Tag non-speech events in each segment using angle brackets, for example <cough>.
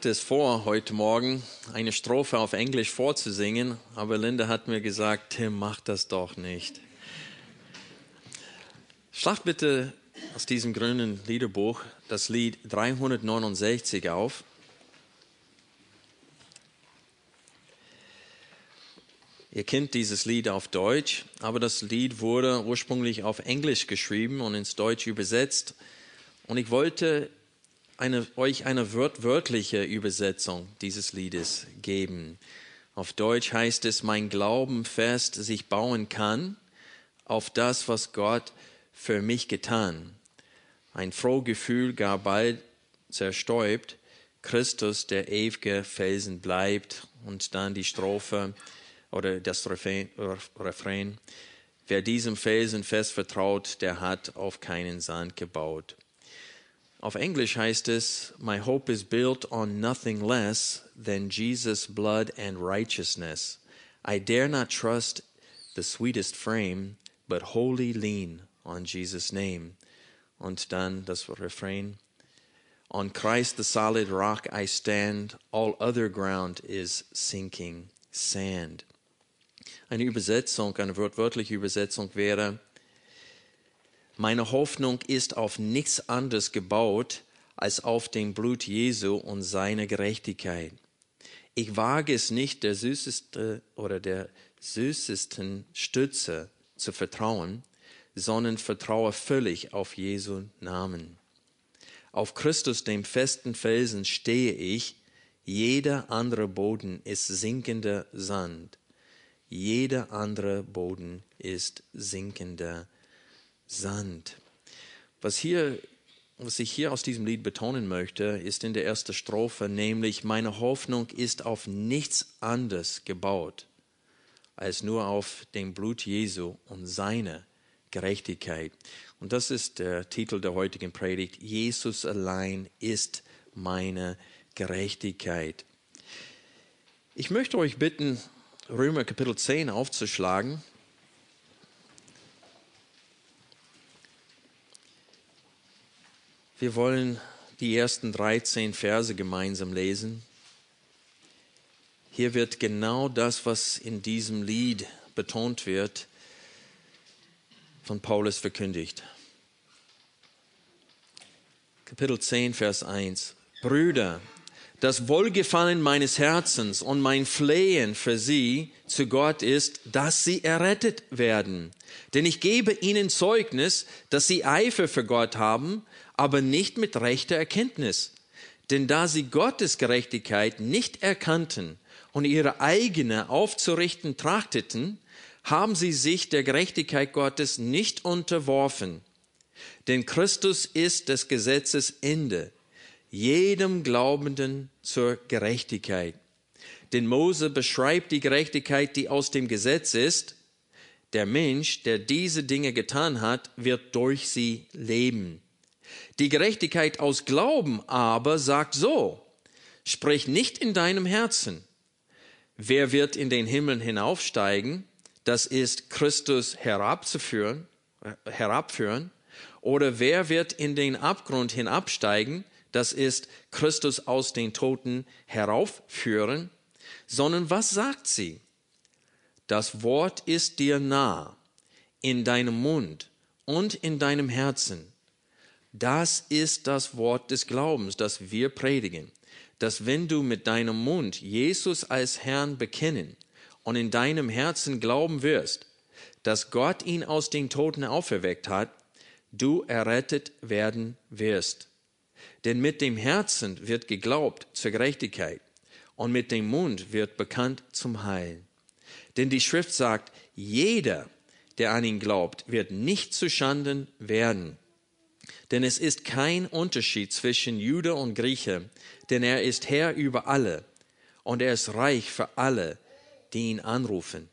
Hatte es vor, heute Morgen eine Strophe auf Englisch vorzusingen, aber Linda hat mir gesagt, Tim, mach das doch nicht. Schlag bitte aus diesem grünen Liederbuch das Lied 369 auf. Ihr kennt dieses Lied auf Deutsch, aber das Lied wurde ursprünglich auf Englisch geschrieben und ins Deutsch übersetzt. Und ich wollte eine, euch eine wörtliche Übersetzung dieses Liedes geben. Auf Deutsch heißt es, mein Glauben fest sich bauen kann auf das, was Gott für mich getan. Ein Frohgefühl gar bald zerstäubt, Christus der ewige Felsen bleibt und dann die Strophe oder das Refrain. Wer diesem Felsen fest vertraut, der hat auf keinen Sand gebaut. Auf Englisch heißt es, My hope is built on nothing less than Jesus' blood and righteousness. I dare not trust the sweetest frame, but wholly lean on Jesus' name. Und dann das Refrain. On Christ the solid rock I stand, all other ground is sinking sand. Eine Übersetzung, eine wörtliche Übersetzung wäre, meine Hoffnung ist auf nichts anderes gebaut als auf dem Blut Jesu und seine Gerechtigkeit. Ich wage es nicht, der süßeste oder der süßesten Stütze zu vertrauen, sondern vertraue völlig auf Jesu Namen. Auf Christus, dem festen Felsen, stehe ich. Jeder andere Boden ist sinkender Sand. Jeder andere Boden ist sinkender Sand. Was hier was ich hier aus diesem Lied betonen möchte, ist in der ersten Strophe, nämlich meine Hoffnung ist auf nichts anderes gebaut als nur auf dem Blut Jesu und seine Gerechtigkeit. Und das ist der Titel der heutigen Predigt. Jesus allein ist meine Gerechtigkeit. Ich möchte euch bitten, Römer Kapitel 10 aufzuschlagen. Wir wollen die ersten 13 Verse gemeinsam lesen. Hier wird genau das, was in diesem Lied betont wird, von Paulus verkündigt. Kapitel 10, Vers 1. Brüder, das Wohlgefallen meines Herzens und mein Flehen für sie zu Gott ist, dass sie errettet werden. Denn ich gebe ihnen Zeugnis, dass sie Eifer für Gott haben, aber nicht mit rechter Erkenntnis. Denn da sie Gottes Gerechtigkeit nicht erkannten und ihre eigene aufzurichten trachteten, haben sie sich der Gerechtigkeit Gottes nicht unterworfen. Denn Christus ist des Gesetzes Ende, jedem Glaubenden zur Gerechtigkeit. Denn Mose beschreibt die Gerechtigkeit, die aus dem Gesetz ist. Der Mensch, der diese Dinge getan hat, wird durch sie leben. Die Gerechtigkeit aus Glauben aber sagt so, sprich nicht in deinem Herzen, wer wird in den Himmel hinaufsteigen, das ist Christus herabzuführen, äh, herabführen, oder wer wird in den Abgrund hinabsteigen, das ist Christus aus den Toten heraufführen, sondern was sagt sie? Das Wort ist dir nah, in deinem Mund und in deinem Herzen. Das ist das Wort des Glaubens, das wir predigen, dass wenn du mit deinem Mund Jesus als Herrn bekennen und in deinem Herzen glauben wirst, dass Gott ihn aus den Toten auferweckt hat, du errettet werden wirst. Denn mit dem Herzen wird geglaubt zur Gerechtigkeit und mit dem Mund wird bekannt zum Heil. Denn die Schrift sagt, jeder, der an ihn glaubt, wird nicht zu Schanden werden. Denn es ist kein Unterschied zwischen Jude und Grieche, denn er ist Herr über alle. und er ist reich für alle, die ihn anrufen.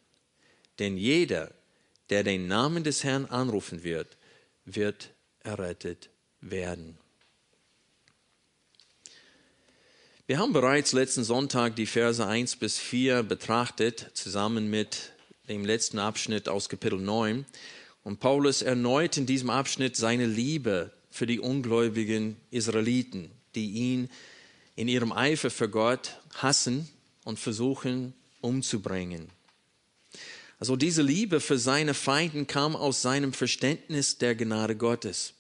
Denn jeder, der den Namen des Herrn anrufen wird, wird errettet werden. Wir haben bereits letzten Sonntag die Verse 1 bis 4 betrachtet, zusammen mit dem letzten Abschnitt aus Kapitel 9. Und Paulus erneut in diesem Abschnitt seine Liebe für die ungläubigen Israeliten, die ihn in ihrem Eifer für Gott hassen und versuchen umzubringen. Also diese Liebe für seine Feinden kam aus seinem Verständnis der Gnade Gottes.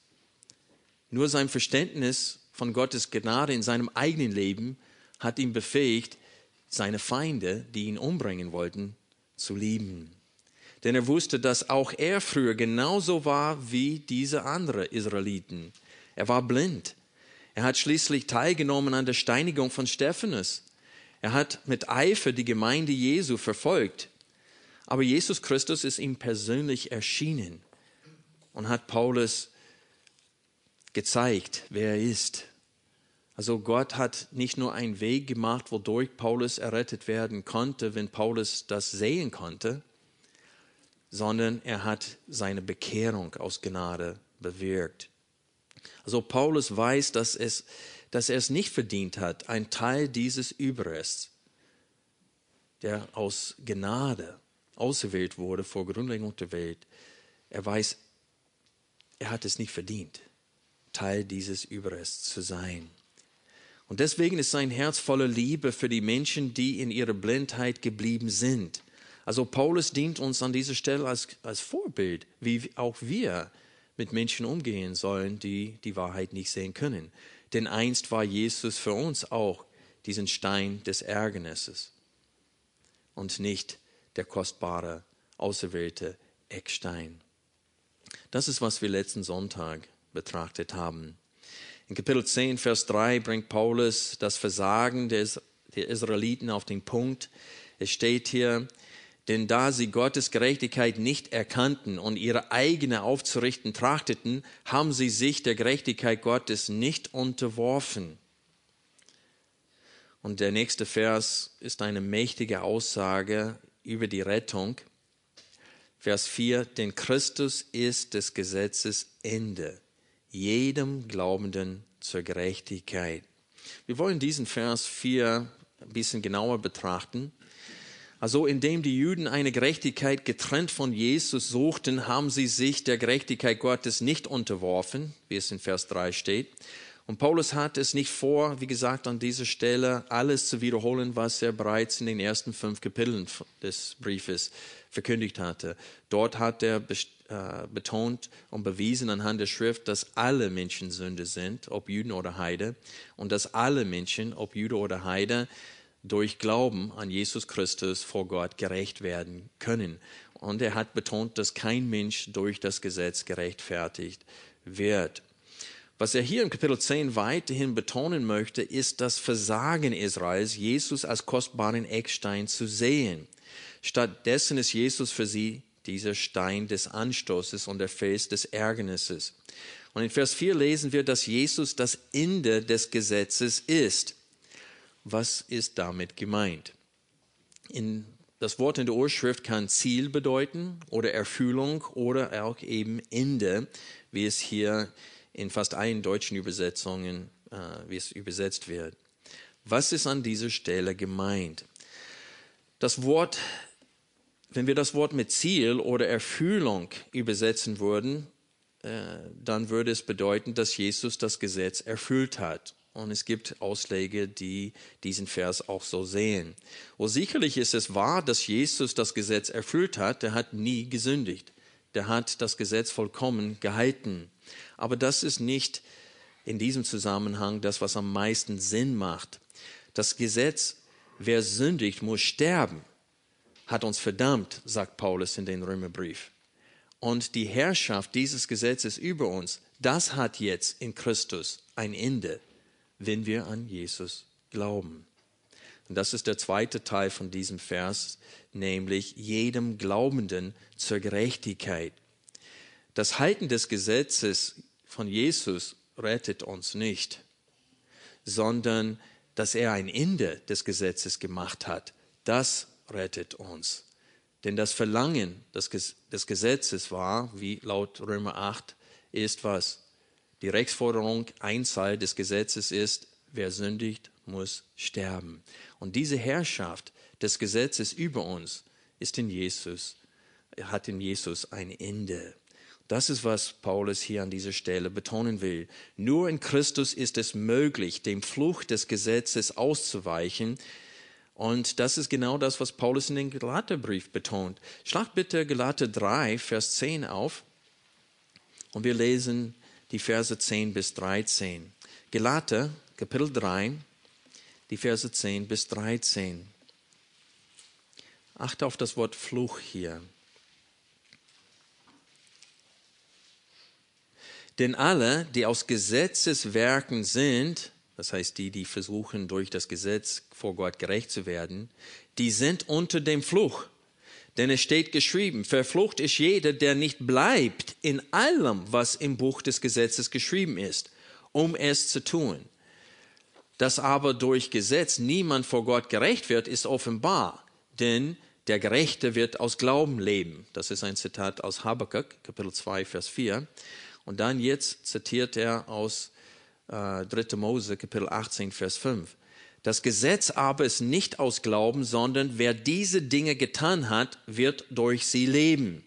Nur sein Verständnis von Gottes Gnade in seinem eigenen Leben hat ihn befähigt, seine Feinde, die ihn umbringen wollten, zu lieben. Denn er wusste, dass auch er früher genauso war wie diese anderen Israeliten. Er war blind. Er hat schließlich teilgenommen an der Steinigung von Stephanus. Er hat mit Eifer die Gemeinde Jesu verfolgt. Aber Jesus Christus ist ihm persönlich erschienen und hat Paulus gezeigt, wer er ist. Also Gott hat nicht nur einen Weg gemacht, wodurch Paulus errettet werden konnte, wenn Paulus das sehen konnte, sondern er hat seine Bekehrung aus Gnade bewirkt. Also Paulus weiß, dass, es, dass er es nicht verdient hat, ein Teil dieses Überrests, der aus Gnade auserwählt wurde vor Grundlegung der Welt, er weiß, er hat es nicht verdient, Teil dieses Überrests zu sein. Und deswegen ist sein Herz voller Liebe für die Menschen, die in ihrer Blindheit geblieben sind. Also Paulus dient uns an dieser Stelle als, als Vorbild, wie auch wir mit Menschen umgehen sollen, die die Wahrheit nicht sehen können. Denn einst war Jesus für uns auch diesen Stein des Ärgernisses und nicht der kostbare, auserwählte Eckstein. Das ist, was wir letzten Sonntag betrachtet haben. In Kapitel 10, Vers 3 bringt Paulus das Versagen der Israeliten auf den Punkt. Es steht hier, denn da sie Gottes Gerechtigkeit nicht erkannten und ihre eigene aufzurichten trachteten, haben sie sich der Gerechtigkeit Gottes nicht unterworfen. Und der nächste Vers ist eine mächtige Aussage über die Rettung. Vers 4, denn Christus ist des Gesetzes Ende, jedem Glaubenden zur Gerechtigkeit. Wir wollen diesen Vers 4 ein bisschen genauer betrachten. Also indem die Juden eine Gerechtigkeit getrennt von Jesus suchten, haben sie sich der Gerechtigkeit Gottes nicht unterworfen, wie es in Vers 3 steht. Und Paulus hat es nicht vor, wie gesagt, an dieser Stelle alles zu wiederholen, was er bereits in den ersten fünf Kapiteln des Briefes verkündigt hatte. Dort hat er äh, betont und bewiesen anhand der Schrift, dass alle Menschen Sünde sind, ob Juden oder Heide, und dass alle Menschen, ob Jude oder Heide, durch Glauben an Jesus Christus vor Gott gerecht werden können. Und er hat betont, dass kein Mensch durch das Gesetz gerechtfertigt wird. Was er hier im Kapitel 10 weiterhin betonen möchte, ist das Versagen Israels, Jesus als kostbaren Eckstein zu sehen. Stattdessen ist Jesus für sie dieser Stein des Anstoßes und der Fels des Ärgernisses. Und in Vers 4 lesen wir, dass Jesus das Ende des Gesetzes ist. Was ist damit gemeint? In, das Wort in der Urschrift kann Ziel bedeuten oder Erfüllung oder auch eben Ende, wie es hier in fast allen deutschen Übersetzungen, äh, wie es übersetzt wird. Was ist an dieser Stelle gemeint? Das Wort, wenn wir das Wort mit Ziel oder Erfüllung übersetzen würden, äh, dann würde es bedeuten, dass Jesus das Gesetz erfüllt hat. Und es gibt Ausleger, die diesen Vers auch so sehen. Und sicherlich ist es wahr, dass Jesus das Gesetz erfüllt hat. Der hat nie gesündigt. Der hat das Gesetz vollkommen gehalten. Aber das ist nicht in diesem Zusammenhang das, was am meisten Sinn macht. Das Gesetz, wer sündigt, muss sterben, hat uns verdammt, sagt Paulus in den Römerbrief. Und die Herrschaft dieses Gesetzes über uns, das hat jetzt in Christus ein Ende wenn wir an Jesus glauben. Und das ist der zweite Teil von diesem Vers, nämlich jedem Glaubenden zur Gerechtigkeit. Das Halten des Gesetzes von Jesus rettet uns nicht, sondern dass er ein Ende des Gesetzes gemacht hat, das rettet uns. Denn das Verlangen des Gesetzes war, wie laut Römer 8, ist was? Die Rechtsforderung, Einzahl des Gesetzes ist, wer sündigt, muss sterben. Und diese Herrschaft des Gesetzes über uns ist in Jesus, hat in Jesus ein Ende. Das ist, was Paulus hier an dieser Stelle betonen will. Nur in Christus ist es möglich, dem Fluch des Gesetzes auszuweichen. Und das ist genau das, was Paulus in den Galaterbrief betont. Schlag bitte Galater 3, Vers 10 auf. Und wir lesen die Verse 10 bis 13. Galater, Kapitel 3, die Verse 10 bis 13. Achte auf das Wort Fluch hier. Denn alle, die aus Gesetzeswerken sind, das heißt die, die versuchen durch das Gesetz vor Gott gerecht zu werden, die sind unter dem Fluch. Denn es steht geschrieben, verflucht ist jeder, der nicht bleibt in allem, was im Buch des Gesetzes geschrieben ist, um es zu tun. Dass aber durch Gesetz niemand vor Gott gerecht wird, ist offenbar, denn der Gerechte wird aus Glauben leben. Das ist ein Zitat aus Habakkuk, Kapitel 2, Vers 4. Und dann jetzt zitiert er aus äh, 3. Mose, Kapitel 18, Vers 5. Das Gesetz aber ist nicht aus Glauben, sondern wer diese Dinge getan hat, wird durch sie leben.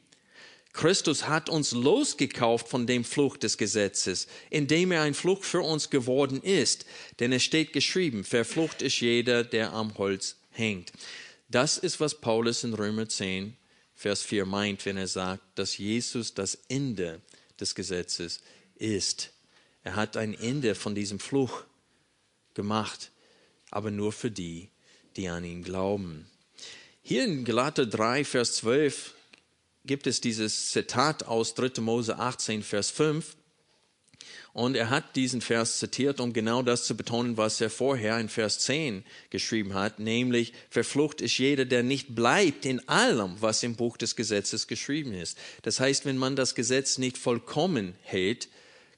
Christus hat uns losgekauft von dem Fluch des Gesetzes, indem er ein Fluch für uns geworden ist. Denn es steht geschrieben, verflucht ist jeder, der am Holz hängt. Das ist, was Paulus in Römer 10, Vers 4 meint, wenn er sagt, dass Jesus das Ende des Gesetzes ist. Er hat ein Ende von diesem Fluch gemacht, aber nur für die, die an ihn glauben. Hier in Galater 3, Vers 12 gibt es dieses Zitat aus 3. Mose 18, Vers 5. Und er hat diesen Vers zitiert, um genau das zu betonen, was er vorher in Vers 10 geschrieben hat, nämlich, verflucht ist jeder, der nicht bleibt in allem, was im Buch des Gesetzes geschrieben ist. Das heißt, wenn man das Gesetz nicht vollkommen hält,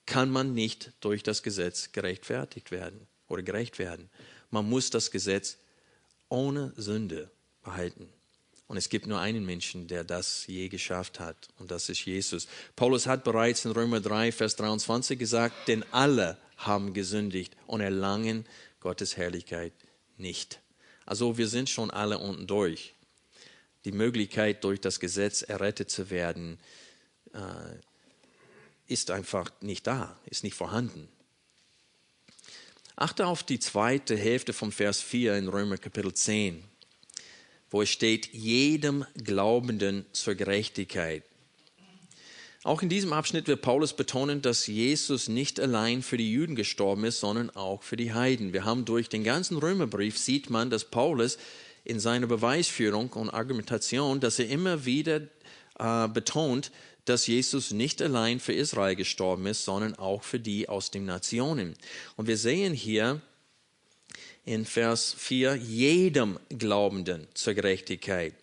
kann man nicht durch das Gesetz gerechtfertigt werden oder gerecht werden. Man muss das Gesetz ohne Sünde behalten. Und es gibt nur einen Menschen, der das je geschafft hat, und das ist Jesus. Paulus hat bereits in Römer 3, Vers 23 gesagt, denn alle haben gesündigt und erlangen Gottes Herrlichkeit nicht. Also wir sind schon alle unten durch. Die Möglichkeit, durch das Gesetz errettet zu werden, äh, ist einfach nicht da, ist nicht vorhanden. Achte auf die zweite Hälfte vom Vers 4 in Römer Kapitel 10 wo es steht, jedem Glaubenden zur Gerechtigkeit. Auch in diesem Abschnitt wird Paulus betonen, dass Jesus nicht allein für die Juden gestorben ist, sondern auch für die Heiden. Wir haben durch den ganzen Römerbrief sieht man, dass Paulus in seiner Beweisführung und Argumentation, dass er immer wieder äh, betont, dass Jesus nicht allein für Israel gestorben ist, sondern auch für die aus den Nationen. Und wir sehen hier, in Vers 4 jedem Glaubenden zur Gerechtigkeit.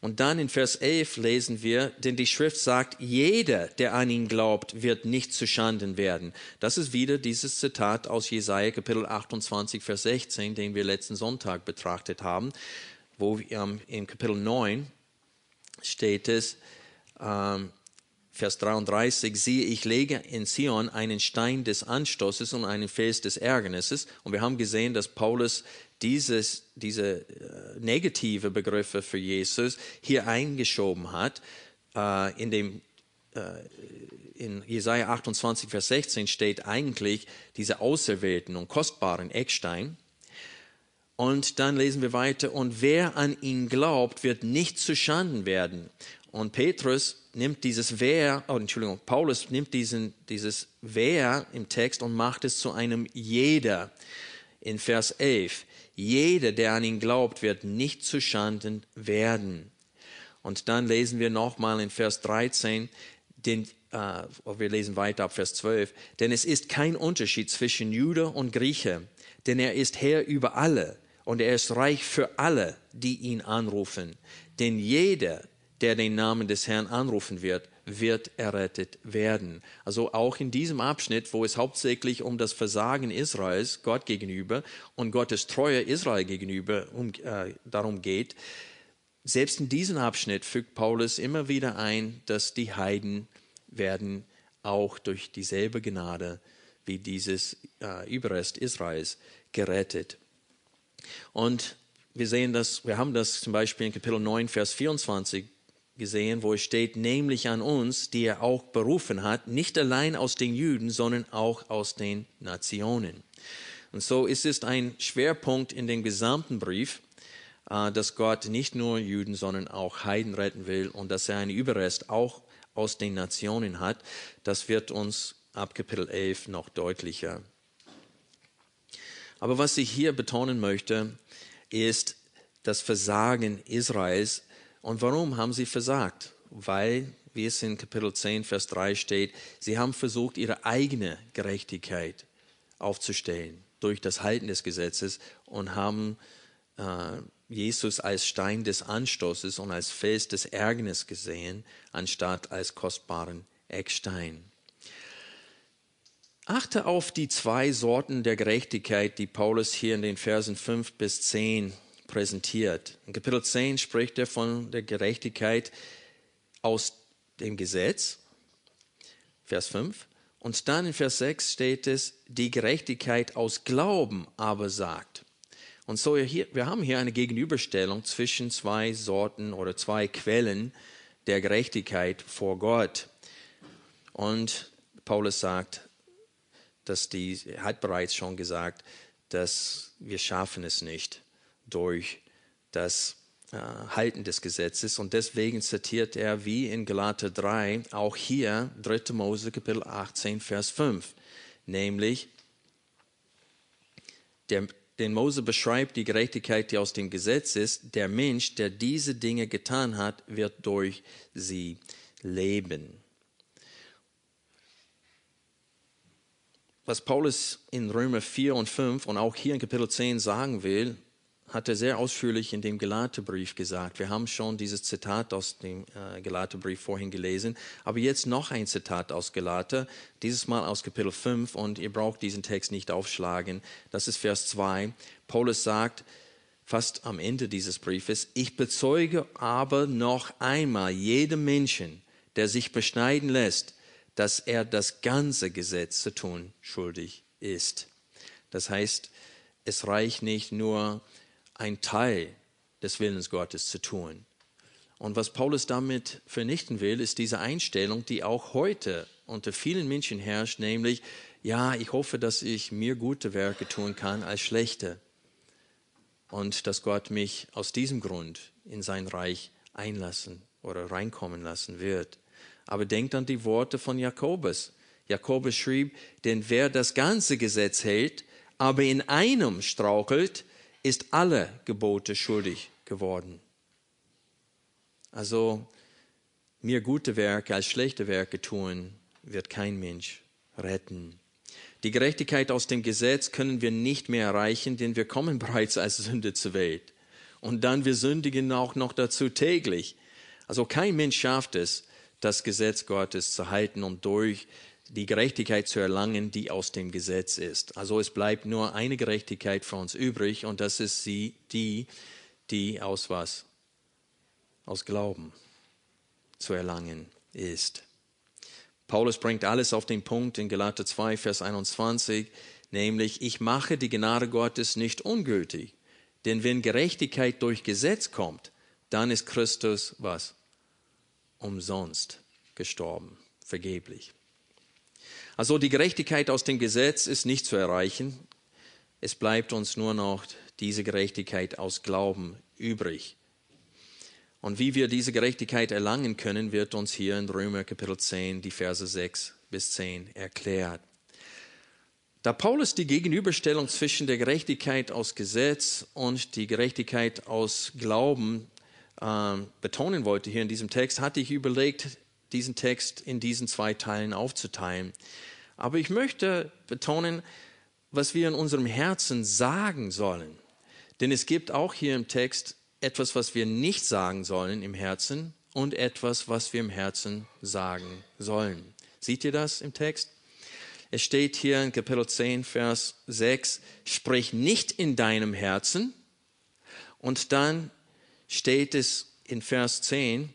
Und dann in Vers 11 lesen wir, denn die Schrift sagt, jeder, der an ihn glaubt, wird nicht zu Schanden werden. Das ist wieder dieses Zitat aus Jesaja Kapitel 28, Vers 16, den wir letzten Sonntag betrachtet haben, wo ähm, im Kapitel 9 steht es, ähm, Vers 33, siehe, ich lege in Zion einen Stein des Anstoßes und einen Fels des Ärgernisses. Und wir haben gesehen, dass Paulus dieses, diese äh, negative Begriffe für Jesus hier eingeschoben hat. Äh, in dem äh, in Jesaja 28, Vers 16 steht eigentlich diese auserwählten und kostbaren Eckstein. Und dann lesen wir weiter, und wer an ihn glaubt, wird nicht zu Schanden werden. Und Petrus nimmt dieses Wer, oh, Entschuldigung, Paulus nimmt diesen, dieses Wer im Text und macht es zu einem Jeder. In Vers 11. Jeder, der an ihn glaubt, wird nicht zu Schanden werden. Und dann lesen wir nochmal in Vers 13, den, äh, wir lesen weiter ab Vers 12, denn es ist kein Unterschied zwischen Jude und Grieche, denn er ist Herr über alle und er ist reich für alle, die ihn anrufen. Denn jeder, der den Namen des Herrn anrufen wird, wird errettet werden. Also auch in diesem Abschnitt, wo es hauptsächlich um das Versagen Israels Gott gegenüber und Gottes Treue Israel gegenüber um, äh, darum geht, selbst in diesem Abschnitt fügt Paulus immer wieder ein, dass die Heiden werden auch durch dieselbe Gnade wie dieses äh, Überrest Israels gerettet. Und wir sehen das, wir haben das zum Beispiel in Kapitel 9, Vers 24 gesehen, wo es steht, nämlich an uns, die er auch berufen hat, nicht allein aus den Juden, sondern auch aus den Nationen. Und so ist es ein Schwerpunkt in dem gesamten Brief, äh, dass Gott nicht nur Juden, sondern auch Heiden retten will und dass er einen Überrest auch aus den Nationen hat. Das wird uns ab Kapitel 11 noch deutlicher. Aber was ich hier betonen möchte, ist das Versagen Israels. Und warum haben sie versagt? Weil, wie es in Kapitel 10, Vers 3 steht, sie haben versucht, ihre eigene Gerechtigkeit aufzustellen durch das Halten des Gesetzes und haben äh, Jesus als Stein des Anstoßes und als Fels des Ärgernisses gesehen, anstatt als kostbaren Eckstein. Achte auf die zwei Sorten der Gerechtigkeit, die Paulus hier in den Versen 5 bis 10 präsentiert. In Kapitel 10 spricht er von der Gerechtigkeit aus dem Gesetz, Vers 5. Und dann in Vers 6 steht es, die Gerechtigkeit aus Glauben aber sagt. Und so hier, wir haben hier eine Gegenüberstellung zwischen zwei Sorten oder zwei Quellen der Gerechtigkeit vor Gott. Und Paulus sagt, dass die, er hat bereits schon gesagt, dass wir schaffen es nicht durch das äh, Halten des Gesetzes. Und deswegen zitiert er wie in Galater 3 auch hier 3. Mose Kapitel 18, Vers 5, nämlich der, den Mose beschreibt die Gerechtigkeit, die aus dem Gesetz ist. Der Mensch, der diese Dinge getan hat, wird durch sie leben. was Paulus in Römer 4 und 5 und auch hier in Kapitel 10 sagen will, hat er sehr ausführlich in dem Galaterbrief gesagt. Wir haben schon dieses Zitat aus dem äh, Galaterbrief vorhin gelesen, aber jetzt noch ein Zitat aus Galater, dieses Mal aus Kapitel 5 und ihr braucht diesen Text nicht aufschlagen. Das ist Vers 2. Paulus sagt fast am Ende dieses Briefes, ich bezeuge aber noch einmal jedem Menschen, der sich beschneiden lässt, dass er das ganze Gesetz zu tun schuldig ist. Das heißt, es reicht nicht nur ein Teil des Willens Gottes zu tun. Und was Paulus damit vernichten will, ist diese Einstellung, die auch heute unter vielen Menschen herrscht, nämlich, ja, ich hoffe, dass ich mir gute Werke tun kann als schlechte. Und dass Gott mich aus diesem Grund in sein Reich einlassen oder reinkommen lassen wird. Aber denkt an die Worte von Jakobus. Jakobus schrieb, denn wer das ganze Gesetz hält, aber in einem strauchelt, ist alle Gebote schuldig geworden. Also mir gute Werke als schlechte Werke tun, wird kein Mensch retten. Die Gerechtigkeit aus dem Gesetz können wir nicht mehr erreichen, denn wir kommen <laughs> bereits als Sünde zur Welt. Und dann wir sündigen auch noch dazu täglich. Also kein Mensch schafft es, das Gesetz Gottes zu halten und durch die Gerechtigkeit zu erlangen, die aus dem Gesetz ist. Also es bleibt nur eine Gerechtigkeit für uns übrig und das ist sie, die, die aus was? Aus Glauben zu erlangen ist. Paulus bringt alles auf den Punkt in Galater 2, Vers 21, nämlich, ich mache die Gnade Gottes nicht ungültig. Denn wenn Gerechtigkeit durch Gesetz kommt, dann ist Christus was? umsonst gestorben, vergeblich. Also die Gerechtigkeit aus dem Gesetz ist nicht zu erreichen. Es bleibt uns nur noch diese Gerechtigkeit aus Glauben übrig. Und wie wir diese Gerechtigkeit erlangen können, wird uns hier in Römer Kapitel 10 die Verse 6 bis 10 erklärt. Da Paulus die Gegenüberstellung zwischen der Gerechtigkeit aus Gesetz und die Gerechtigkeit aus Glauben ähm, betonen wollte hier in diesem Text, hatte ich überlegt, diesen Text in diesen zwei Teilen aufzuteilen. Aber ich möchte betonen, was wir in unserem Herzen sagen sollen. Denn es gibt auch hier im Text etwas, was wir nicht sagen sollen im Herzen und etwas, was wir im Herzen sagen sollen. Seht ihr das im Text? Es steht hier in Kapitel 10, Vers 6, sprich nicht in deinem Herzen. Und dann steht es in Vers 10,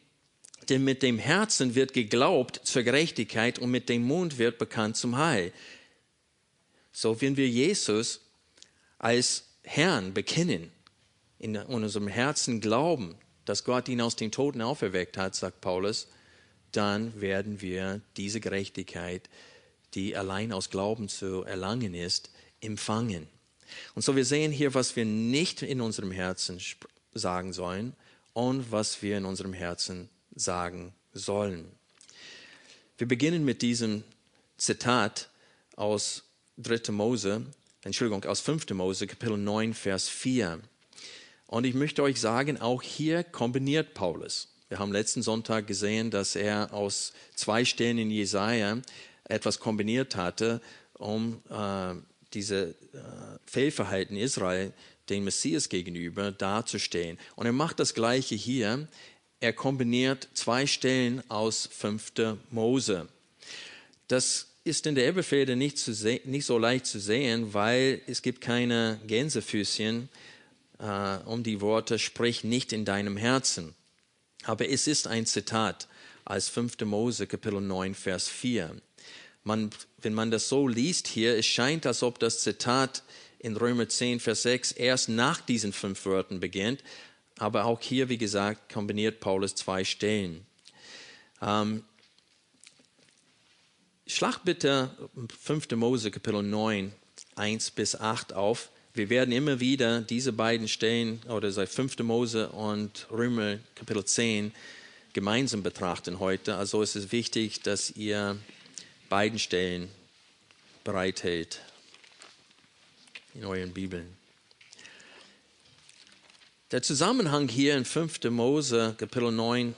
denn mit dem Herzen wird geglaubt zur Gerechtigkeit und mit dem Mund wird bekannt zum Heil. So, wenn wir Jesus als Herrn bekennen, in unserem Herzen glauben, dass Gott ihn aus den Toten auferweckt hat, sagt Paulus, dann werden wir diese Gerechtigkeit, die allein aus Glauben zu erlangen ist, empfangen. Und so wir sehen hier, was wir nicht in unserem Herzen sagen sollen und was wir in unserem Herzen sagen sollen. Wir beginnen mit diesem Zitat aus 3. Mose, Entschuldigung, aus 5. Mose, Kapitel 9, Vers 4. Und ich möchte euch sagen, auch hier kombiniert Paulus. Wir haben letzten Sonntag gesehen, dass er aus zwei Stellen in Jesaja etwas kombiniert hatte, um äh, diese äh, Fehlverhalten Israel den Messias gegenüber darzustellen. Und er macht das Gleiche hier. Er kombiniert zwei Stellen aus 5. Mose. Das ist in der Elberfelder nicht, nicht so leicht zu sehen, weil es gibt keine Gänsefüßchen äh, um die Worte, sprich nicht in deinem Herzen. Aber es ist ein Zitat als 5. Mose Kapitel 9, Vers 4. Man, wenn man das so liest hier, es scheint, als ob das Zitat in Römer 10, Vers 6 erst nach diesen fünf Wörtern beginnt. Aber auch hier, wie gesagt, kombiniert Paulus zwei Stellen. Ähm, schlag bitte 5. Mose Kapitel 9, 1 bis 8 auf. Wir werden immer wieder diese beiden Stellen, oder sei 5. Mose und Römer Kapitel 10, gemeinsam betrachten heute. Also es ist wichtig, dass ihr beiden Stellen bereithält in euren Bibeln. Der Zusammenhang hier in 5. Mose, Kapitel 9,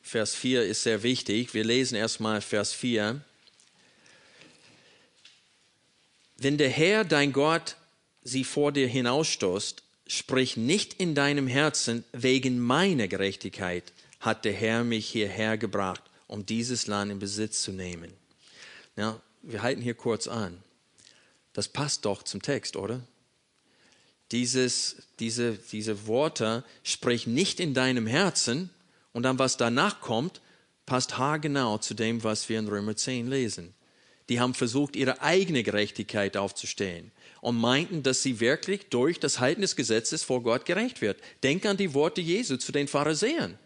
Vers 4 ist sehr wichtig. Wir lesen erstmal Vers 4. Wenn der Herr, dein Gott, sie vor dir hinausstoßt, sprich nicht in deinem Herzen, wegen meiner Gerechtigkeit hat der Herr mich hierher gebracht, um dieses Land in Besitz zu nehmen. Ja, wir halten hier kurz an. Das passt doch zum Text, oder? Dieses, diese, diese Worte, sprich nicht in deinem Herzen und dann was danach kommt, passt haargenau zu dem, was wir in Römer 10 lesen. Die haben versucht, ihre eigene Gerechtigkeit aufzustellen und meinten, dass sie wirklich durch das Halten des Gesetzes vor Gott gerecht wird. Denk an die Worte Jesu zu den Pharisäern.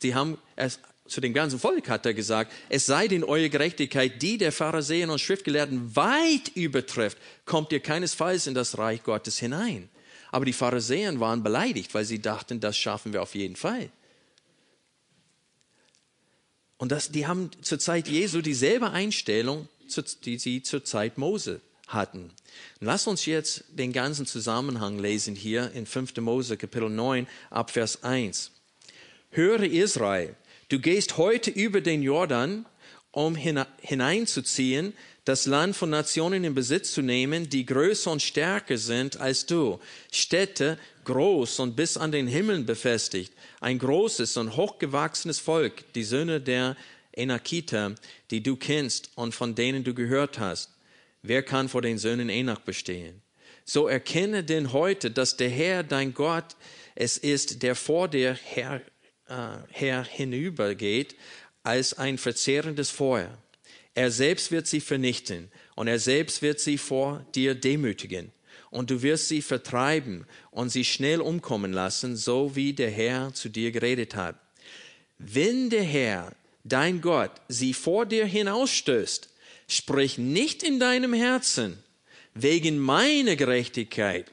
Sie haben es zu dem ganzen Volk hat er gesagt, es sei denn eure Gerechtigkeit, die der Pharisäer und Schriftgelehrten weit übertrifft, kommt ihr keinesfalls in das Reich Gottes hinein. Aber die Pharisäer waren beleidigt, weil sie dachten, das schaffen wir auf jeden Fall. Und das, die haben zur Zeit Jesu dieselbe Einstellung, die sie zur Zeit Mose hatten. Lass uns jetzt den ganzen Zusammenhang lesen hier in 5. Mose Kapitel 9 ab Vers 1. Höre Israel, Du gehst heute über den Jordan, um hineinzuziehen, das Land von Nationen in Besitz zu nehmen, die größer und stärker sind als du. Städte groß und bis an den Himmel befestigt. Ein großes und hochgewachsenes Volk, die Söhne der Enakiter, die du kennst und von denen du gehört hast. Wer kann vor den Söhnen Enak bestehen? So erkenne denn heute, dass der Herr, dein Gott, es ist, der vor dir her äh, her hinübergeht als ein verzehrendes Feuer. Er selbst wird sie vernichten und er selbst wird sie vor dir demütigen. Und du wirst sie vertreiben und sie schnell umkommen lassen, so wie der Herr zu dir geredet hat. Wenn der Herr, dein Gott, sie vor dir hinausstößt, sprich nicht in deinem Herzen, wegen meiner Gerechtigkeit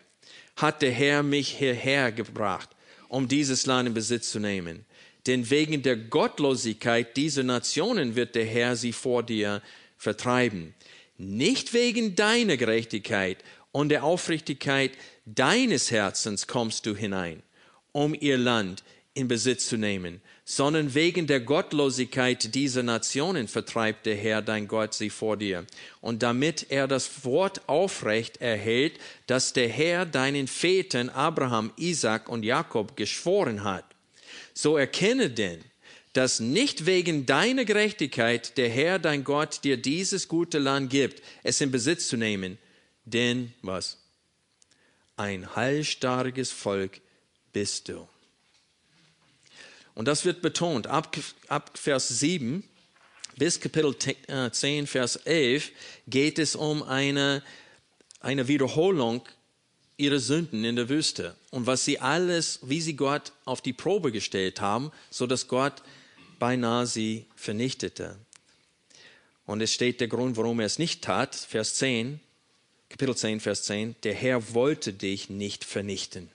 hat der Herr mich hierher gebracht um dieses Land in Besitz zu nehmen. Denn wegen der Gottlosigkeit dieser Nationen wird der Herr sie vor dir vertreiben. Nicht wegen deiner Gerechtigkeit und der Aufrichtigkeit deines Herzens kommst du hinein, um ihr Land in Besitz zu nehmen, sondern wegen der Gottlosigkeit dieser Nationen vertreibt der Herr dein Gott sie vor dir. Und damit er das Wort aufrecht erhält, das der Herr deinen Vätern Abraham, Isaac und Jakob geschworen hat. So erkenne denn, dass nicht wegen deiner Gerechtigkeit der Herr dein Gott dir dieses gute Land gibt, es in Besitz zu nehmen. Denn was? Ein heilstarriges Volk bist du. Und das wird betont. Ab, ab Vers 7 bis Kapitel 10, äh, Vers 11 geht es um eine, eine Wiederholung ihrer Sünden in der Wüste und was sie alles, wie sie Gott auf die Probe gestellt haben, so dass Gott beinahe sie vernichtete. Und es steht der Grund, warum er es nicht tat, Vers 10, Kapitel 10, Vers 10, der Herr wollte dich nicht vernichten.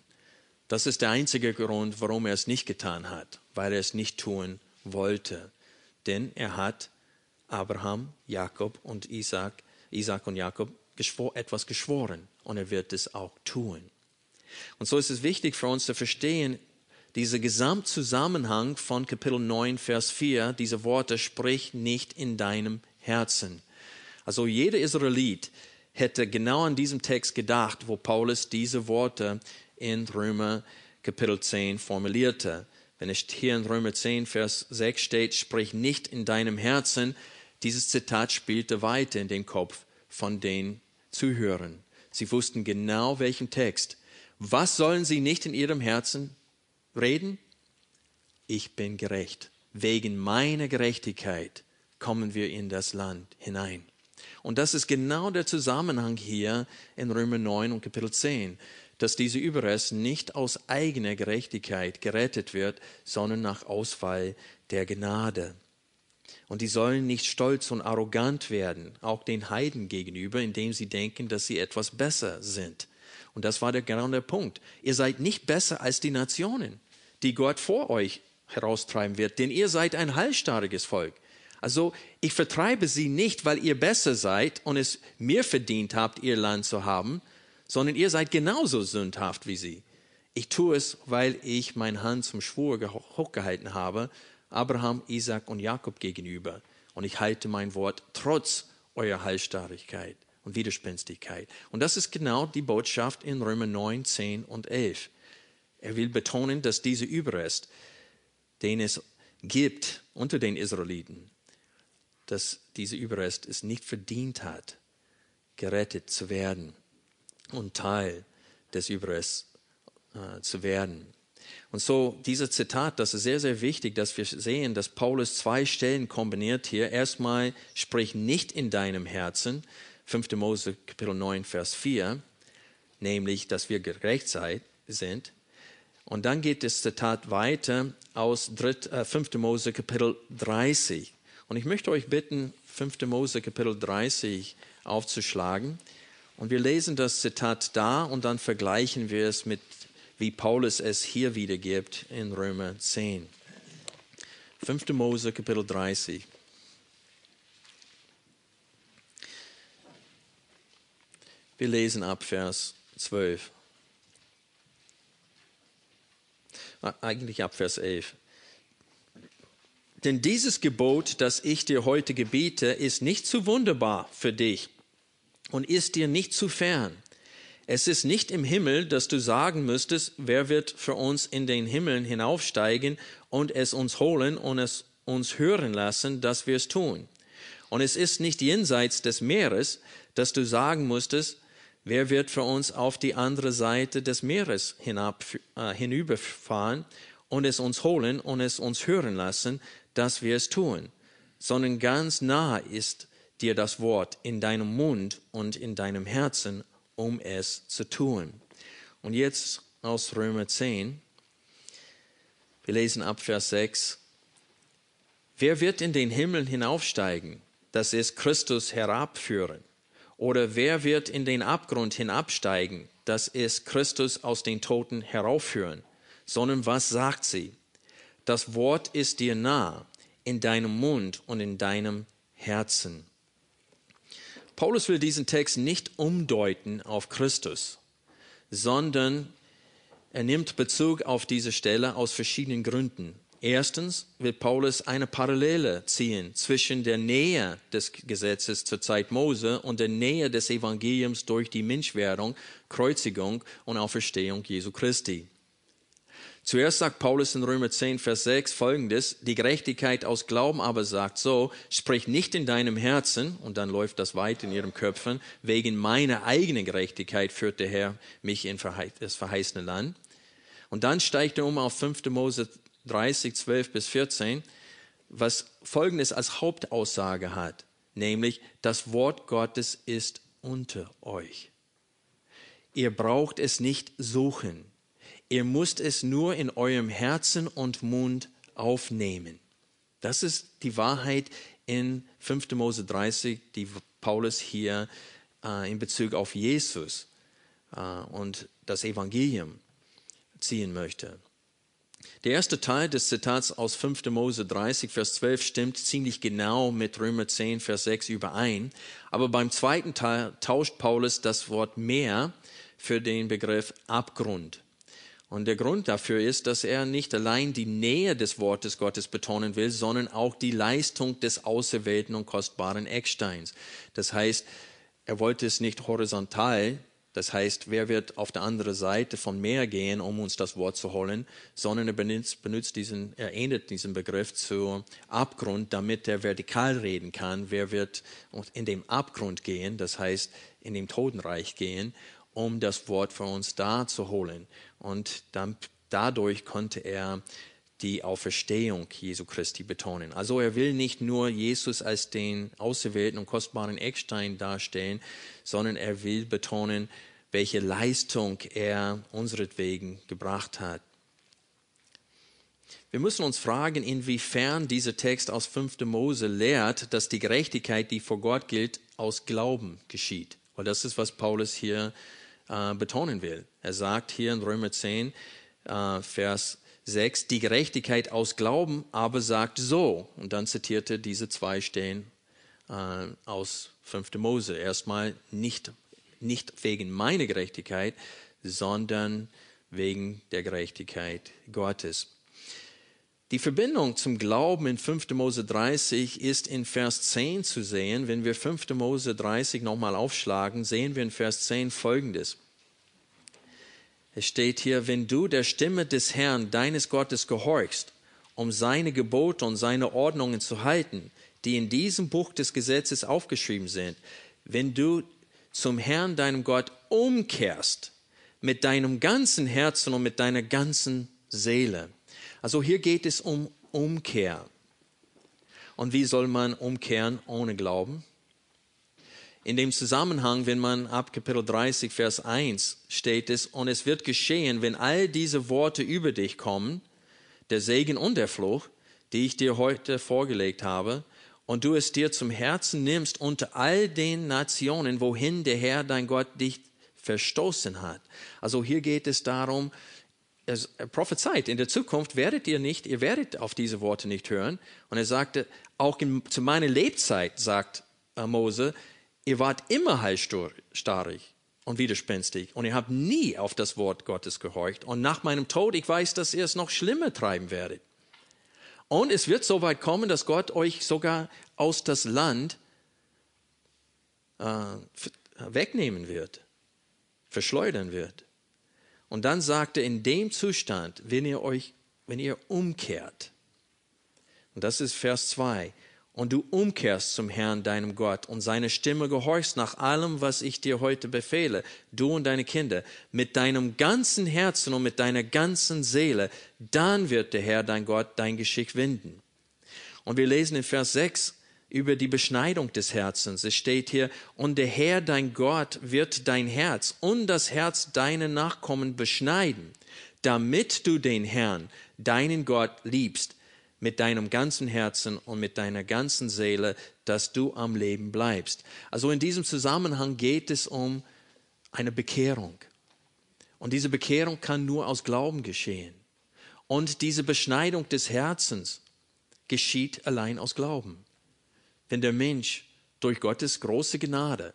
Das ist der einzige Grund, warum er es nicht getan hat, weil er es nicht tun wollte. Denn er hat Abraham, Jakob und Isaac, Isaac und Jakob geschwor, etwas geschworen und er wird es auch tun. Und so ist es wichtig für uns zu verstehen, dieser Gesamtzusammenhang von Kapitel 9, Vers 4, diese Worte, sprich nicht in deinem Herzen. Also jeder Israelit hätte genau an diesem Text gedacht, wo Paulus diese Worte in Römer Kapitel 10 formulierte. Wenn es hier in Römer 10, Vers 6 steht, sprich nicht in deinem Herzen, dieses Zitat spielte weiter in den Kopf von den Zuhörern. Sie wussten genau welchen Text. Was sollen sie nicht in ihrem Herzen reden? Ich bin gerecht. Wegen meiner Gerechtigkeit kommen wir in das Land hinein. Und das ist genau der Zusammenhang hier in Römer 9 und Kapitel 10 dass diese Überrest nicht aus eigener Gerechtigkeit gerettet wird, sondern nach Auswahl der Gnade. Und die sollen nicht stolz und arrogant werden, auch den Heiden gegenüber, indem sie denken, dass sie etwas besser sind. Und das war der genau der Punkt. Ihr seid nicht besser als die Nationen, die Gott vor euch heraustreiben wird, denn ihr seid ein halsstarriges Volk. Also ich vertreibe sie nicht, weil ihr besser seid und es mir verdient habt, ihr Land zu haben, sondern ihr seid genauso sündhaft wie sie. Ich tue es, weil ich meine Hand zum Schwur hochgehalten habe, Abraham, Isaac und Jakob gegenüber. Und ich halte mein Wort trotz eurer Halsstarrigkeit und Widerspenstigkeit. Und das ist genau die Botschaft in Römer 9, 10 und 11. Er will betonen, dass dieser Überrest, den es gibt unter den Israeliten, dass dieser Überrest es nicht verdient hat, gerettet zu werden und Teil des Überrests äh, zu werden. Und so, dieser Zitat, das ist sehr, sehr wichtig, dass wir sehen, dass Paulus zwei Stellen kombiniert hier. Erstmal, sprich nicht in deinem Herzen, 5. Mose Kapitel 9, Vers 4, nämlich, dass wir gerecht sind. Und dann geht das Zitat weiter aus 5. Äh, Mose Kapitel 30. Und ich möchte euch bitten, 5. Mose Kapitel 30 aufzuschlagen. Und wir lesen das Zitat da und dann vergleichen wir es mit, wie Paulus es hier wiedergibt in Römer 10. 5. Mose, Kapitel 30. Wir lesen ab Vers 12. Ah, eigentlich ab Vers 11. Denn dieses Gebot, das ich dir heute gebiete, ist nicht zu wunderbar für dich und ist dir nicht zu fern. Es ist nicht im Himmel, dass du sagen müsstest, wer wird für uns in den Himmeln hinaufsteigen und es uns holen und es uns hören lassen, dass wir es tun. Und es ist nicht jenseits des Meeres, dass du sagen musstest, wer wird für uns auf die andere Seite des Meeres hinab, äh, hinüberfahren und es uns holen und es uns hören lassen, dass wir es tun, sondern ganz nah ist dir das Wort in deinem Mund und in deinem Herzen, um es zu tun. Und jetzt aus Römer 10. Wir lesen ab Vers 6. Wer wird in den Himmel hinaufsteigen? Das ist Christus herabführen. Oder wer wird in den Abgrund hinabsteigen? Das ist Christus aus den Toten heraufführen. Sondern was sagt sie? Das Wort ist dir nah, in deinem Mund und in deinem Herzen. Paulus will diesen Text nicht umdeuten auf Christus, sondern er nimmt Bezug auf diese Stelle aus verschiedenen Gründen. Erstens will Paulus eine Parallele ziehen zwischen der Nähe des Gesetzes zur Zeit Mose und der Nähe des Evangeliums durch die Menschwerdung, Kreuzigung und Auferstehung Jesu Christi. Zuerst sagt Paulus in Römer 10, Vers 6 folgendes, die Gerechtigkeit aus Glauben aber sagt so, sprich nicht in deinem Herzen, und dann läuft das weit in ihrem Köpfen, wegen meiner eigenen Gerechtigkeit führt der Herr mich in das verheißene Land. Und dann steigt er um auf 5. Mose 30, 12 bis 14, was folgendes als Hauptaussage hat, nämlich das Wort Gottes ist unter euch. Ihr braucht es nicht suchen. Ihr müsst es nur in eurem Herzen und Mund aufnehmen. Das ist die Wahrheit in 5. Mose 30, die Paulus hier äh, in Bezug auf Jesus äh, und das Evangelium ziehen möchte. Der erste Teil des Zitats aus 5. Mose 30, Vers 12 stimmt ziemlich genau mit Römer 10, Vers 6 überein. Aber beim zweiten Teil tauscht Paulus das Wort Meer für den Begriff Abgrund. Und der Grund dafür ist, dass er nicht allein die Nähe des Wortes Gottes betonen will, sondern auch die Leistung des auserwählten und kostbaren Ecksteins. Das heißt, er wollte es nicht horizontal, das heißt, wer wird auf der anderen Seite vom Meer gehen, um uns das Wort zu holen, sondern er benutzt, benutzt diesen, er ändert diesen Begriff zu Abgrund, damit er vertikal reden kann. Wer wird in dem Abgrund gehen, das heißt, in dem Totenreich gehen, um das Wort für uns da zu holen. Und dann, dadurch konnte er die Auferstehung Jesu Christi betonen. Also er will nicht nur Jesus als den auserwählten und kostbaren Eckstein darstellen, sondern er will betonen, welche Leistung er unseretwegen gebracht hat. Wir müssen uns fragen, inwiefern dieser Text aus 5. Mose lehrt, dass die Gerechtigkeit, die vor Gott gilt, aus Glauben geschieht. Weil das ist, was Paulus hier äh, betonen will. Er sagt hier in Römer 10, äh, Vers 6, die Gerechtigkeit aus Glauben aber sagt so. Und dann zitierte diese zwei Stellen äh, aus 5. Mose. Erstmal nicht, nicht wegen meiner Gerechtigkeit, sondern wegen der Gerechtigkeit Gottes. Die Verbindung zum Glauben in 5. Mose 30 ist in Vers 10 zu sehen. Wenn wir 5. Mose 30 nochmal aufschlagen, sehen wir in Vers 10 folgendes. Es steht hier, wenn du der Stimme des Herrn, deines Gottes, gehorchst, um seine Gebote und seine Ordnungen zu halten, die in diesem Buch des Gesetzes aufgeschrieben sind, wenn du zum Herrn, deinem Gott, umkehrst, mit deinem ganzen Herzen und mit deiner ganzen Seele, also hier geht es um Umkehr. Und wie soll man umkehren ohne Glauben? In dem Zusammenhang, wenn man ab Kapitel 30, Vers 1 steht es, und es wird geschehen, wenn all diese Worte über dich kommen, der Segen und der Fluch, die ich dir heute vorgelegt habe, und du es dir zum Herzen nimmst unter all den Nationen, wohin der Herr dein Gott dich verstoßen hat. Also hier geht es darum, prophezeit, in der Zukunft werdet ihr nicht, ihr werdet auf diese Worte nicht hören. Und er sagte, auch in, zu meiner Lebzeit, sagt äh, Mose, ihr wart immer halsstarrig und widerspenstig und ihr habt nie auf das Wort Gottes gehorcht. Und nach meinem Tod, ich weiß, dass ihr es noch schlimmer treiben werdet. Und es wird so weit kommen, dass Gott euch sogar aus das Land äh, wegnehmen wird, verschleudern wird. Und dann sagt er, in dem Zustand, wenn ihr euch, wenn ihr umkehrt, und das ist Vers 2, und du umkehrst zum Herrn, deinem Gott, und seine Stimme gehorchst nach allem, was ich dir heute befehle, du und deine Kinder, mit deinem ganzen Herzen und mit deiner ganzen Seele, dann wird der Herr, dein Gott, dein Geschick wenden. Und wir lesen in Vers 6, über die Beschneidung des Herzens. Es steht hier, und der Herr, dein Gott, wird dein Herz und das Herz deiner Nachkommen beschneiden, damit du den Herrn, deinen Gott, liebst mit deinem ganzen Herzen und mit deiner ganzen Seele, dass du am Leben bleibst. Also in diesem Zusammenhang geht es um eine Bekehrung. Und diese Bekehrung kann nur aus Glauben geschehen. Und diese Beschneidung des Herzens geschieht allein aus Glauben wenn der Mensch durch Gottes große Gnade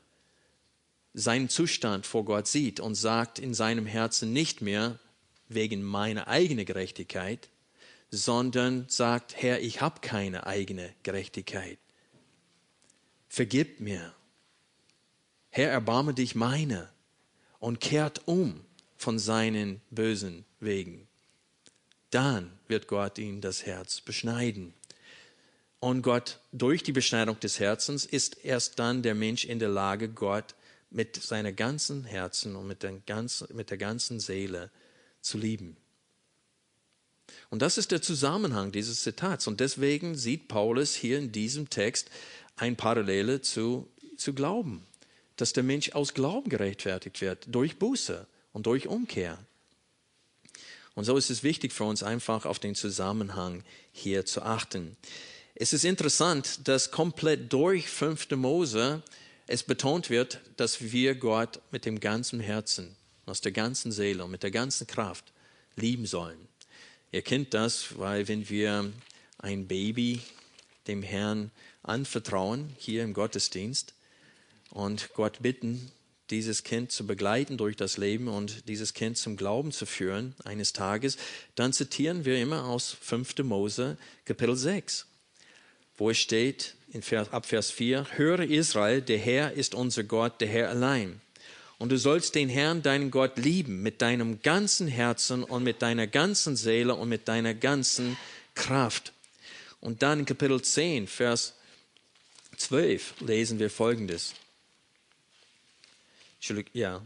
seinen Zustand vor Gott sieht und sagt in seinem Herzen nicht mehr wegen meiner eigenen Gerechtigkeit, sondern sagt, Herr, ich habe keine eigene Gerechtigkeit. Vergib mir. Herr, erbarme dich meine und kehrt um von seinen bösen Wegen. dann wird Gott ihn das Herz beschneiden. Und Gott, durch die Beschneidung des Herzens, ist erst dann der Mensch in der Lage, Gott mit seiner ganzen Herzen und mit der ganzen, mit der ganzen Seele zu lieben. Und das ist der Zusammenhang dieses Zitats. Und deswegen sieht Paulus hier in diesem Text ein Parallele zu, zu Glauben, dass der Mensch aus Glauben gerechtfertigt wird, durch Buße und durch Umkehr. Und so ist es wichtig für uns einfach auf den Zusammenhang hier zu achten. Es ist interessant, dass komplett durch 5. Mose es betont wird, dass wir Gott mit dem ganzen Herzen, aus der ganzen Seele und mit der ganzen Kraft lieben sollen. Ihr kennt das, weil wenn wir ein Baby dem Herrn anvertrauen, hier im Gottesdienst, und Gott bitten, dieses Kind zu begleiten durch das Leben und dieses Kind zum Glauben zu führen eines Tages, dann zitieren wir immer aus 5. Mose Kapitel 6 wo es steht, in Vers, ab Vers 4, höre Israel, der Herr ist unser Gott, der Herr allein. Und du sollst den Herrn, deinen Gott, lieben mit deinem ganzen Herzen und mit deiner ganzen Seele und mit deiner ganzen Kraft. Und dann in Kapitel 10, Vers 12 lesen wir Folgendes. Ja,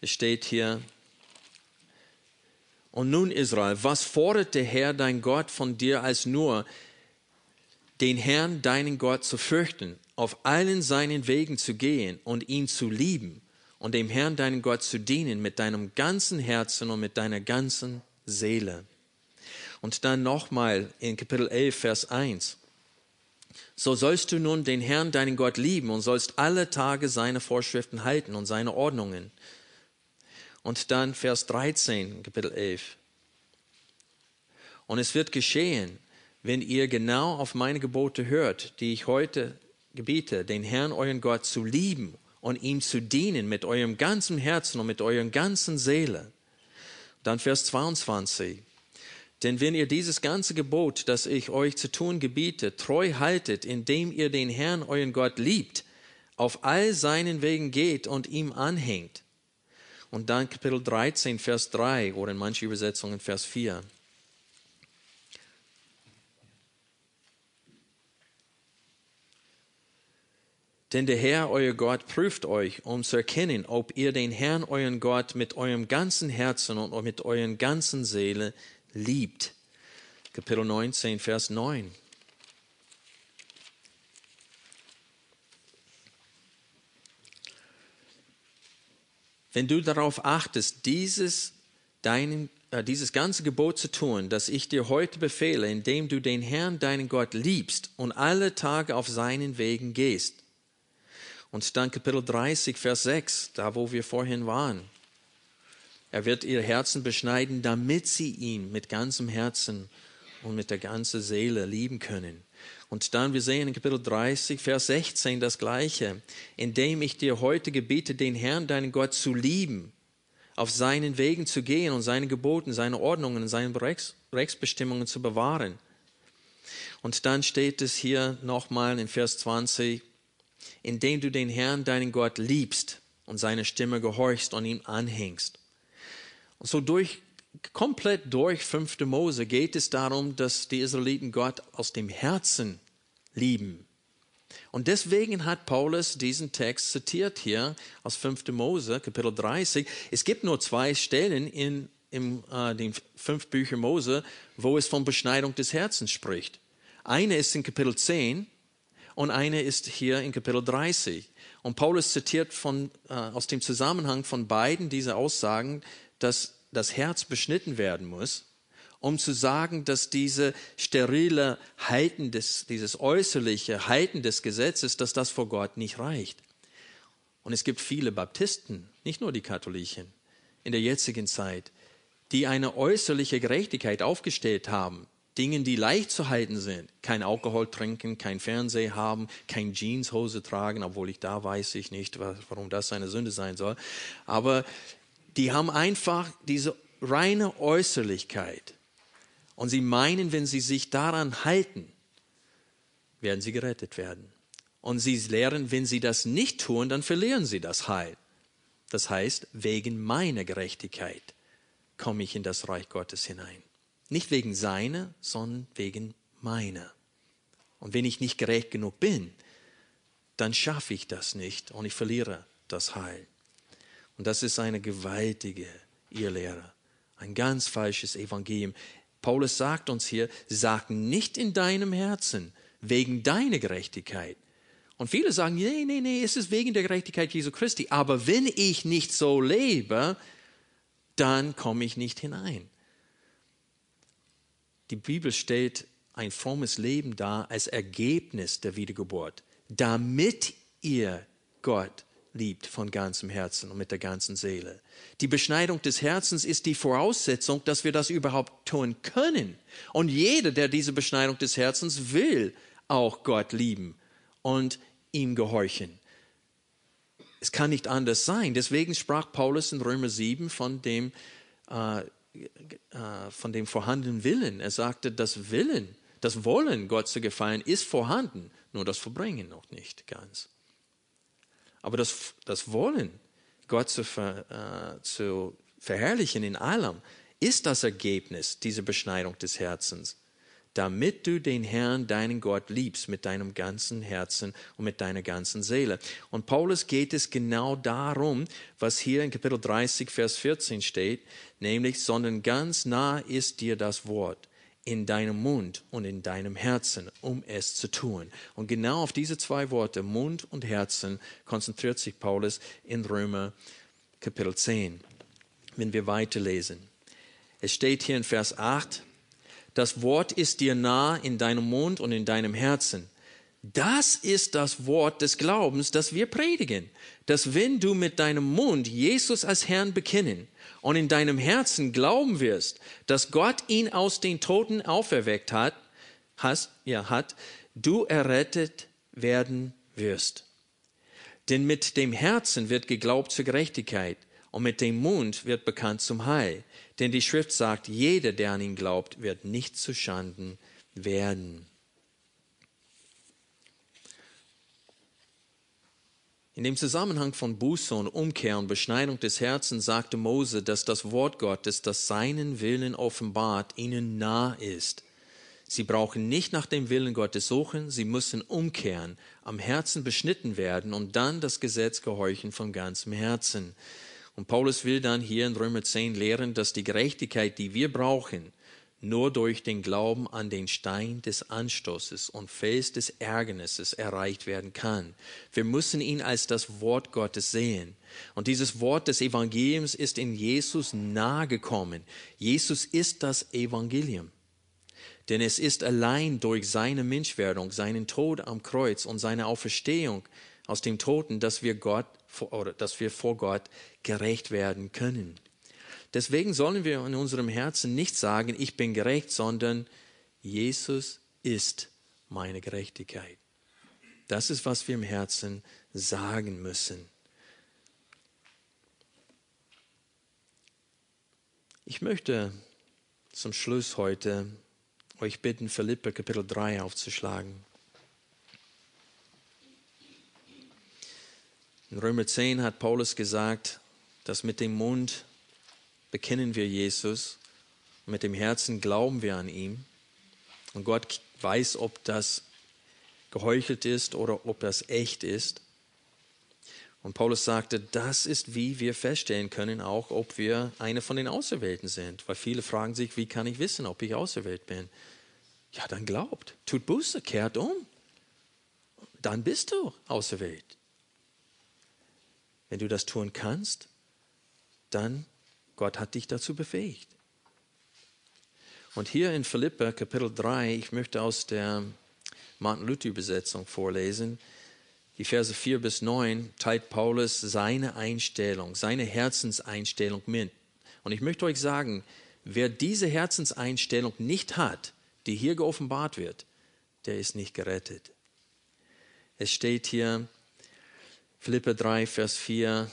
es steht hier, und nun Israel, was fordert der Herr dein Gott von dir als nur, den Herrn, deinen Gott, zu fürchten, auf allen seinen Wegen zu gehen und ihn zu lieben und dem Herrn, deinen Gott, zu dienen mit deinem ganzen Herzen und mit deiner ganzen Seele. Und dann nochmal in Kapitel 11, Vers 1. So sollst du nun den Herrn, deinen Gott, lieben und sollst alle Tage seine Vorschriften halten und seine Ordnungen. Und dann Vers 13, Kapitel 11. Und es wird geschehen, wenn ihr genau auf meine Gebote hört, die ich heute gebiete, den Herrn, euren Gott, zu lieben und ihm zu dienen mit eurem ganzen Herzen und mit eurer ganzen Seele. Dann Vers 22. Denn wenn ihr dieses ganze Gebot, das ich euch zu tun gebiete, treu haltet, indem ihr den Herrn, euren Gott, liebt, auf all seinen Wegen geht und ihm anhängt. Und dann Kapitel 13, Vers 3 oder in manchen Übersetzungen Vers 4. Denn der Herr, euer Gott, prüft euch, um zu erkennen, ob ihr den Herrn, euren Gott, mit eurem ganzen Herzen und mit eurer ganzen Seele liebt. Kapitel 19, Vers 9. Wenn du darauf achtest, dieses, deinen, äh, dieses ganze Gebot zu tun, das ich dir heute befehle, indem du den Herrn, deinen Gott, liebst und alle Tage auf seinen Wegen gehst, und dann Kapitel 30, Vers 6, da wo wir vorhin waren. Er wird ihr Herzen beschneiden, damit sie ihn mit ganzem Herzen und mit der ganzen Seele lieben können. Und dann, wir sehen in Kapitel 30, Vers 16 das Gleiche. Indem ich dir heute gebiete, den Herrn, deinen Gott, zu lieben, auf seinen Wegen zu gehen und seine Geboten, seine Ordnungen, seine Rechts, Rechtsbestimmungen zu bewahren. Und dann steht es hier nochmal in Vers 20, indem du den Herrn, deinen Gott, liebst und seine Stimme gehorchst und ihm anhängst. Und so durch, komplett durch 5. Mose geht es darum, dass die Israeliten Gott aus dem Herzen lieben. Und deswegen hat Paulus diesen Text zitiert hier aus 5. Mose, Kapitel 30. Es gibt nur zwei Stellen in, in äh, den fünf Büchern Mose, wo es von Beschneidung des Herzens spricht. Eine ist in Kapitel 10, und eine ist hier in Kapitel 30. Und Paulus zitiert von, äh, aus dem Zusammenhang von beiden diese Aussagen, dass das Herz beschnitten werden muss, um zu sagen, dass diese sterile Halten des, dieses äußerliche Halten des Gesetzes, dass das vor Gott nicht reicht. Und es gibt viele Baptisten, nicht nur die Katholiken, in der jetzigen Zeit, die eine äußerliche Gerechtigkeit aufgestellt haben, Dingen, die leicht zu halten sind. Kein Alkohol trinken, kein Fernseher haben, kein Jeanshose tragen, obwohl ich da weiß ich nicht, warum das eine Sünde sein soll. Aber die haben einfach diese reine Äußerlichkeit. Und sie meinen, wenn sie sich daran halten, werden sie gerettet werden. Und sie lehren, wenn sie das nicht tun, dann verlieren sie das Heil. Das heißt, wegen meiner Gerechtigkeit komme ich in das Reich Gottes hinein. Nicht wegen seiner, sondern wegen meiner. Und wenn ich nicht gerecht genug bin, dann schaffe ich das nicht und ich verliere das Heil. Und das ist eine gewaltige Irrlehre, ein ganz falsches Evangelium. Paulus sagt uns hier, sag nicht in deinem Herzen wegen deiner Gerechtigkeit. Und viele sagen, nee, nee, nee, es ist wegen der Gerechtigkeit Jesu Christi. Aber wenn ich nicht so lebe, dann komme ich nicht hinein. Die Bibel stellt ein frommes Leben dar als Ergebnis der Wiedergeburt, damit ihr Gott liebt von ganzem Herzen und mit der ganzen Seele. Die Beschneidung des Herzens ist die Voraussetzung, dass wir das überhaupt tun können. Und jeder, der diese Beschneidung des Herzens will, auch Gott lieben und ihm gehorchen. Es kann nicht anders sein. Deswegen sprach Paulus in Römer 7 von dem, äh, äh, von dem vorhandenen Willen. Er sagte, das Willen, das Wollen, Gott zu gefallen, ist vorhanden, nur das Verbringen noch nicht ganz. Aber das, das Wollen, Gott zu, ver, äh, zu verherrlichen in allem, ist das Ergebnis dieser Beschneidung des Herzens damit du den Herrn, deinen Gott, liebst mit deinem ganzen Herzen und mit deiner ganzen Seele. Und Paulus geht es genau darum, was hier in Kapitel 30, Vers 14 steht, nämlich, sondern ganz nah ist dir das Wort in deinem Mund und in deinem Herzen, um es zu tun. Und genau auf diese zwei Worte, Mund und Herzen, konzentriert sich Paulus in Römer Kapitel 10. Wenn wir weiterlesen. Es steht hier in Vers 8, das Wort ist dir nah in deinem Mund und in deinem Herzen. Das ist das Wort des Glaubens, das wir predigen. Dass wenn du mit deinem Mund Jesus als Herrn bekennen und in deinem Herzen glauben wirst, dass Gott ihn aus den Toten auferweckt hat, hast, ja, hat, du errettet werden wirst. Denn mit dem Herzen wird geglaubt zur Gerechtigkeit und mit dem Mund wird bekannt zum Heil. Denn die Schrift sagt, jeder, der an ihn glaubt, wird nicht zu Schanden werden. In dem Zusammenhang von Buße und Umkehr und Beschneidung des Herzens sagte Mose, dass das Wort Gottes, das seinen Willen offenbart, ihnen nah ist. Sie brauchen nicht nach dem Willen Gottes suchen, sie müssen umkehren, am Herzen beschnitten werden und dann das Gesetz gehorchen von ganzem Herzen. Und Paulus will dann hier in Römer 10 lehren, dass die Gerechtigkeit, die wir brauchen, nur durch den Glauben an den Stein des Anstoßes und Fels des Ärgernisses erreicht werden kann. Wir müssen ihn als das Wort Gottes sehen. Und dieses Wort des Evangeliums ist in Jesus nahegekommen. Jesus ist das Evangelium. Denn es ist allein durch seine Menschwerdung, seinen Tod am Kreuz und seine Auferstehung aus dem Toten, dass wir Gott oder dass wir vor Gott gerecht werden können. Deswegen sollen wir in unserem Herzen nicht sagen, ich bin gerecht, sondern Jesus ist meine Gerechtigkeit. Das ist, was wir im Herzen sagen müssen. Ich möchte zum Schluss heute euch bitten, Philippe Kapitel 3 aufzuschlagen. In Römer 10 hat Paulus gesagt, dass mit dem Mund bekennen wir Jesus, mit dem Herzen glauben wir an ihn. Und Gott weiß, ob das geheuchelt ist oder ob das echt ist. Und Paulus sagte, das ist, wie wir feststellen können, auch ob wir eine von den Auserwählten sind. Weil viele fragen sich, wie kann ich wissen, ob ich auserwählt bin? Ja, dann glaubt, tut Buße, kehrt um. Dann bist du auserwählt. Wenn du das tun kannst, dann Gott hat dich dazu befähigt. Und hier in Philippa Kapitel 3, ich möchte aus der Martin Luther Übersetzung vorlesen, die Verse 4 bis 9 teilt Paulus seine Einstellung, seine Herzenseinstellung mit. Und ich möchte euch sagen, wer diese Herzenseinstellung nicht hat, die hier geoffenbart wird, der ist nicht gerettet. Es steht hier, Philippe 3, Vers 4,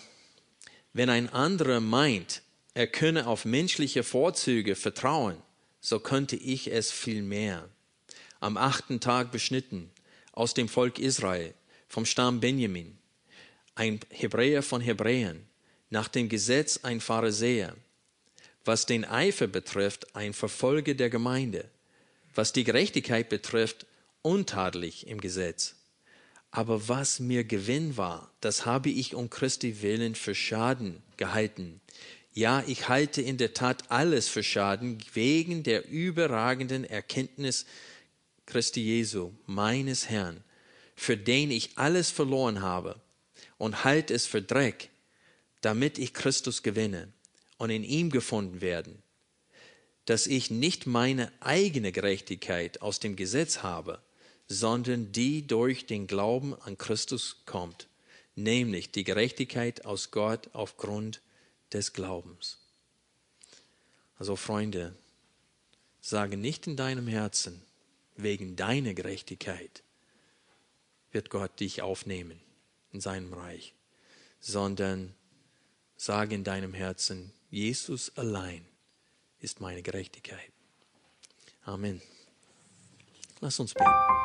wenn ein anderer meint, er könne auf menschliche Vorzüge vertrauen, so könnte ich es viel mehr. Am achten Tag beschnitten, aus dem Volk Israel, vom Stamm Benjamin, ein Hebräer von Hebräern, nach dem Gesetz ein Pharisäer, was den Eifer betrifft, ein Verfolger der Gemeinde, was die Gerechtigkeit betrifft, untadelig im Gesetz. Aber was mir Gewinn war, das habe ich um Christi willen für Schaden gehalten. Ja, ich halte in der Tat alles für Schaden wegen der überragenden Erkenntnis Christi Jesu, meines Herrn, für den ich alles verloren habe und halte es für Dreck, damit ich Christus gewinne und in ihm gefunden werden, dass ich nicht meine eigene Gerechtigkeit aus dem Gesetz habe, sondern die durch den Glauben an Christus kommt, nämlich die Gerechtigkeit aus Gott aufgrund des Glaubens. Also Freunde, sage nicht in deinem Herzen, wegen deiner Gerechtigkeit wird Gott dich aufnehmen in seinem Reich, sondern sage in deinem Herzen, Jesus allein ist meine Gerechtigkeit. Amen. Lass uns beten.